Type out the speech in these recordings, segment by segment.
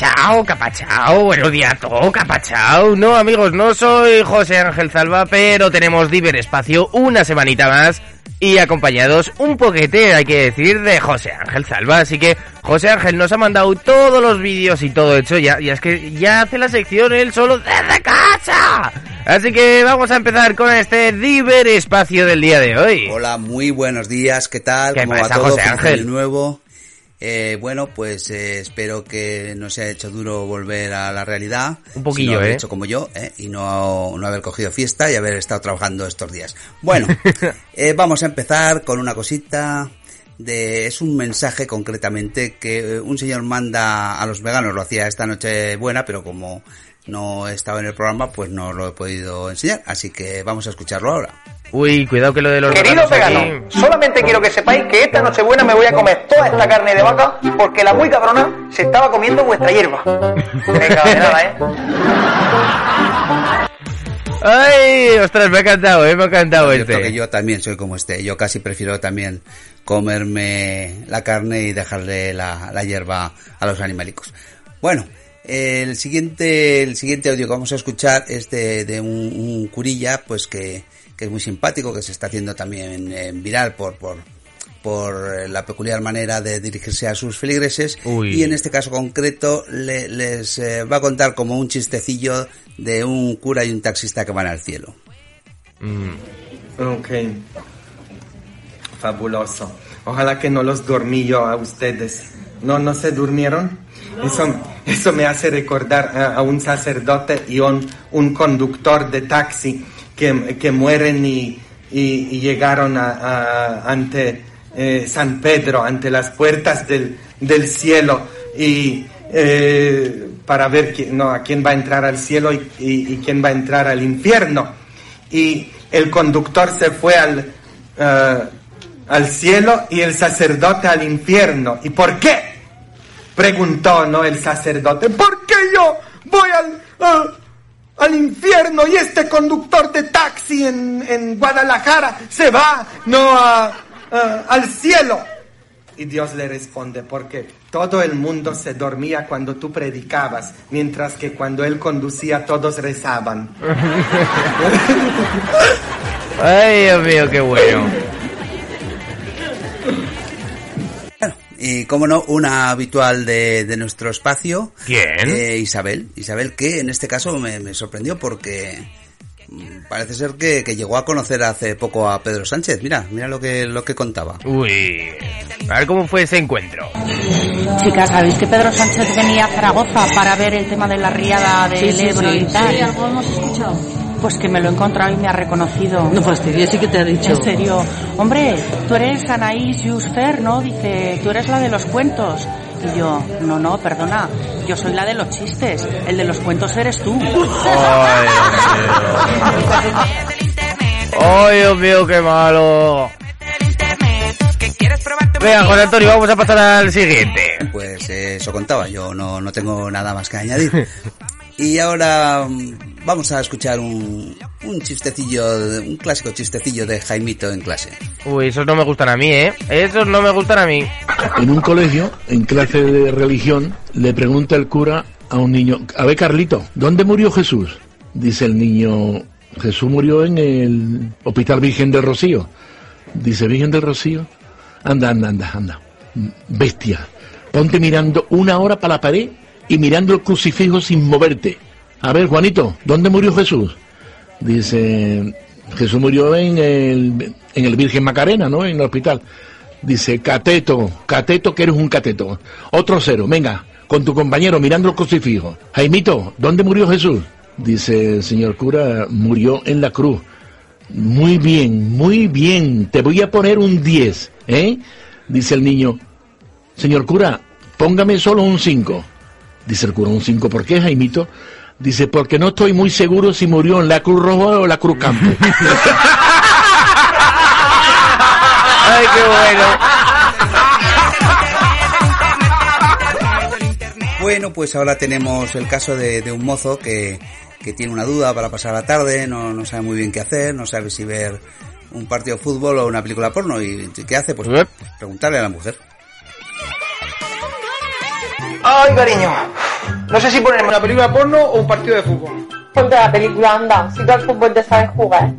Capachao, capachao, buenos días capachao. No, amigos, no soy José Ángel Zalba, pero tenemos Diver Espacio una semanita más y acompañados un poquete, hay que decir, de José Ángel Zalba. Así que José Ángel nos ha mandado todos los vídeos y todo hecho, ya, ya es que ya hace la sección él solo desde casa. Así que vamos a empezar con este Diver Espacio del día de hoy. Hola, muy buenos días, ¿qué tal? ¿Qué ¿Cómo pasa, va todo? José Ángel? nuevo. Eh, bueno, pues eh, espero que no se haya hecho duro volver a la realidad. Un poquillo, sino haber ¿eh? hecho como yo, ¿eh? Y no, no haber cogido fiesta y haber estado trabajando estos días. Bueno, eh, vamos a empezar con una cosita de... Es un mensaje concretamente que eh, un señor manda a los veganos. Lo hacía esta noche buena, pero como no estaba en el programa, pues no lo he podido enseñar. Así que vamos a escucharlo ahora. Uy, cuidado que lo de los Querido aquí- vegano, solamente quiero que sepáis que esta Nochebuena me voy a comer toda esta carne de vaca porque la muy cabrona se estaba comiendo vuestra hierba. Venga, de nada, ¿eh? Ay, ostras, me ha encantado, eh, me ha encantado Yo creo que este. yo también soy como este. Yo casi prefiero también comerme la carne y dejarle la, la hierba a los animalicos. Bueno, el siguiente, el siguiente audio que vamos a escuchar es de, de un, un curilla, pues que, que es muy simpático, que se está haciendo también eh, viral por, por, por la peculiar manera de dirigirse a sus feligreses. Uy. Y en este caso concreto le- les eh, va a contar como un chistecillo de un cura y un taxista que van al cielo. Ok. Fabuloso. Ojalá que no los dormí yo a ustedes. ¿No, no se durmieron? Eso, eso me hace recordar a, a un sacerdote y un, un conductor de taxi que, que mueren y, y- llegaron ante eh, San Pedro, ante las puertas del, del cielo y eh, para ver quién, no, a quién va a entrar al cielo y, quién va a entrar al infierno y el conductor se fue al, eh, al cielo y el sacerdote al infierno. ¿Y por qué? Preguntó, ¿no? El sacerdote. ¿Por qué yo voy al, al infierno y este conductor de taxi en, en Guadalajara se va, no, a- a- al cielo? Y Dios le responde, porque todo el mundo se dormía cuando tú predicabas, mientras que cuando él conducía todos rezaban. Ay, Dios mío, qué bueno. Y como no, una habitual de, de nuestro espacio. ¿Quién? eh, Isabel. Isabel que en este caso me, me sorprendió porque mm, parece ser que, que llegó a conocer hace poco a Pedro Sánchez. Mira, mira lo que, lo que contaba. Uy. A ver cómo fue ese encuentro. Chicas, ¿sabéis que Pedro Sánchez venía a Zaragoza para ver el tema de la riada del Ebro y tal? Sí, algo hemos escuchado. Pues que me lo he encontrado y me ha reconocido. No fastidies, sí que te ha dicho. En serio. Hombre, tú eres Anaís Juster, ¿no? Dice, tú eres la de los cuentos. Y yo, no, no, perdona, yo soy la de los chistes. El de los cuentos eres tú. Ay, Dios mío. Ay, Dios mío, qué malo. Venga, José Antonio, vamos a pasar al siguiente. Pues eh, eso contaba, yo no, no tengo nada más que añadir. Y ahora mm, vamos a escuchar un, un chistecillo, un clásico chistecillo de Jaimito en clase. Uy, esos no me gustan a mí, ¿eh? Esos no me gustan a mí. En un colegio, en clase de religión, le pregunta el cura a un niño, a ver Carlito, ¿dónde murió Jesús? Dice el niño, Jesús murió en el Hospital Virgen del Rocío. Dice, Virgen del Rocío, anda, anda, anda, anda. Bestia. ponte mirando una hora para la pared y mirando el crucifijo sin moverte. A ver, Juanito, ¿dónde murió Jesús? Dice, Jesús murió en el, en el Virgen Macarena, ¿no? En el hospital. Dice, cateto, cateto, que eres un cateto. Otro cero, venga, con tu compañero mirando el crucifijo. Jaimito, ¿dónde murió Jesús? Dice señor cura, murió en la cruz. Muy bien, muy bien, te voy a poner un 10, ¿eh? Dice el niño, señor cura, póngame solo un 5. Dice el cura, un 5, ¿por qué, Jaimito? Dice, porque no estoy muy seguro si murió en la Cruz Roja o la Cruz Campo. ¡Ay, qué bueno! Bueno, pues ahora tenemos el caso de, de un mozo que, que, tiene una duda para pasar la tarde, no, no, sabe muy bien qué hacer, no sabe si ver un partido de fútbol o una película porno. ¿Y qué hace? Pues preguntarle a la mujer. Ay, cariño. No sé si ponerme una película porno o un partido de fútbol. Ponte la película, anda. Si tú al fútbol te sabes jugar.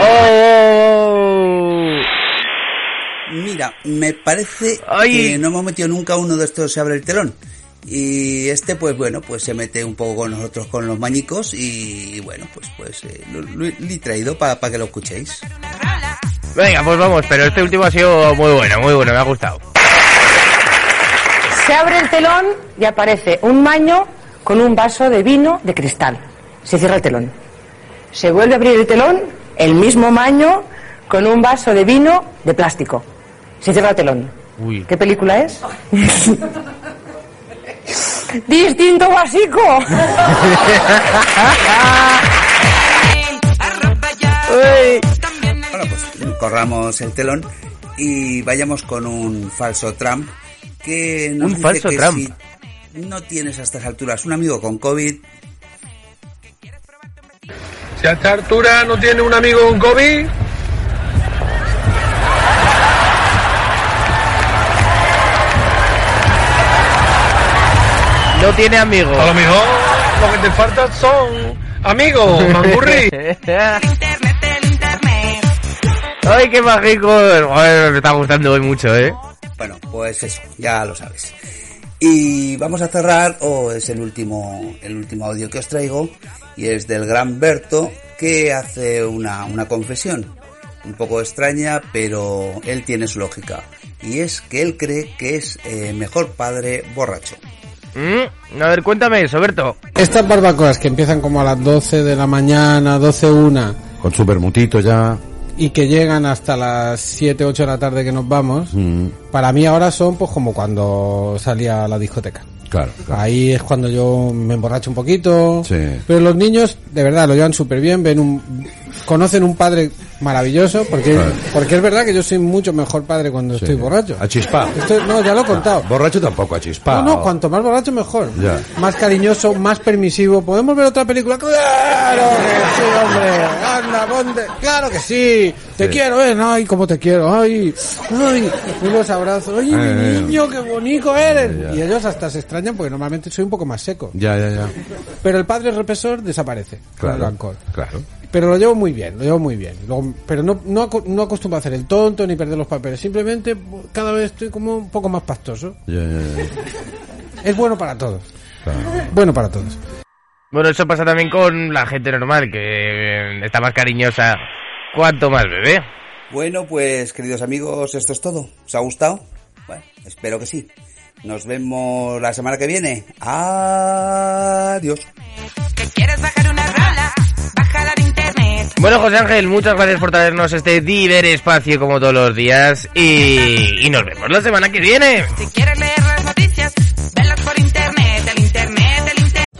Oh. Mira, me parece Ay. que no hemos metido nunca uno de estos se abre el telón. Y este, pues bueno, pues se mete un poco con nosotros con los mañicos y, bueno, pues pues eh, lo, lo, lo, he traído para pa que lo escuchéis. Venga, pues vamos, pero este último ha sido muy bueno, muy bueno, me ha gustado. Se abre el telón y aparece un maño con un vaso de vino de cristal. Se cierra el telón. Se vuelve a abrir el telón, el mismo maño con un vaso de vino de plástico. Se cierra el telón. Uy. ¿Qué película es? Distinto básico. bueno, pues corramos el telón y vayamos con un falso Trump que nos un dice falso que Trump. si no tienes a estas alturas un amigo con COVID, Si a esta altura no tiene un amigo con COVID, No tiene amigos. a lo mejor lo que te falta son amigos, mangurri. Ay, qué mágico. Me está gustando hoy mucho, ¿eh? Bueno, pues eso, ya lo sabes. Y vamos a cerrar, o es el último, el último audio que os traigo, y es del gran Berto, que hace una, una confesión, un poco extraña, pero él tiene su lógica. Y es que él cree que es eh, mejor padre borracho. Mm, A ver, cuéntame eso, Berto. Estas barbacoas que empiezan como a las 12 de la mañana, 12, 1, Con su bermutito ya. Y que llegan hasta las 7, 8 de la tarde que nos vamos, Mm, para mí ahora son pues como cuando salía a la discoteca. claro, claro. Ahí es cuando yo me emborracho un poquito. Sí. Pero los niños, de verdad, lo llevan súper bien, ven un, conocen un padre maravilloso, porque, Claro. porque es verdad que yo soy mucho mejor padre cuando estoy borracho. A chispar. Estoy- no, ya lo he contado. Borracho tampoco, a chispar. No, no, cuanto más borracho mejor. Ya. Más cariñoso, más permisivo. ¿Podemos ver otra película? ¡Claro que sí, hombre! ¡Anda, ponte! ¡Claro que sí! ¡Te Sí. quiero, eh! ¡Ay, cómo te quiero! ¡Ay! ¡Ay! Y los abrazos. ¡Ay, Eh, mi eh. niño, qué bonito eres! Y ellos hasta se extrañan porque normalmente soy un poco más seco. Ya, ya, ya. Pero el padre represor desaparece con el Claro. alcohol. Claro. Pero lo llevo muy bien, lo llevo muy bien. Luego- pero no, no, no acostumbro a hacer el tonto ni perder los papeles. Simplemente cada vez estoy como un poco más pastoso. Es bueno para todos. Claro. Bueno para todos. Bueno, eso pasa también con la gente normal, que eh, está más cariñosa cuanto más bebé. Bueno, pues queridos amigos, esto es todo. ¿Os ha gustado? Bueno, espero que sí. Nos vemos la semana que viene. Adiós. Bueno, José Ángel, muchas gracias por traernos este Diver Espacio como todos los días y, y nos vemos la semana que viene.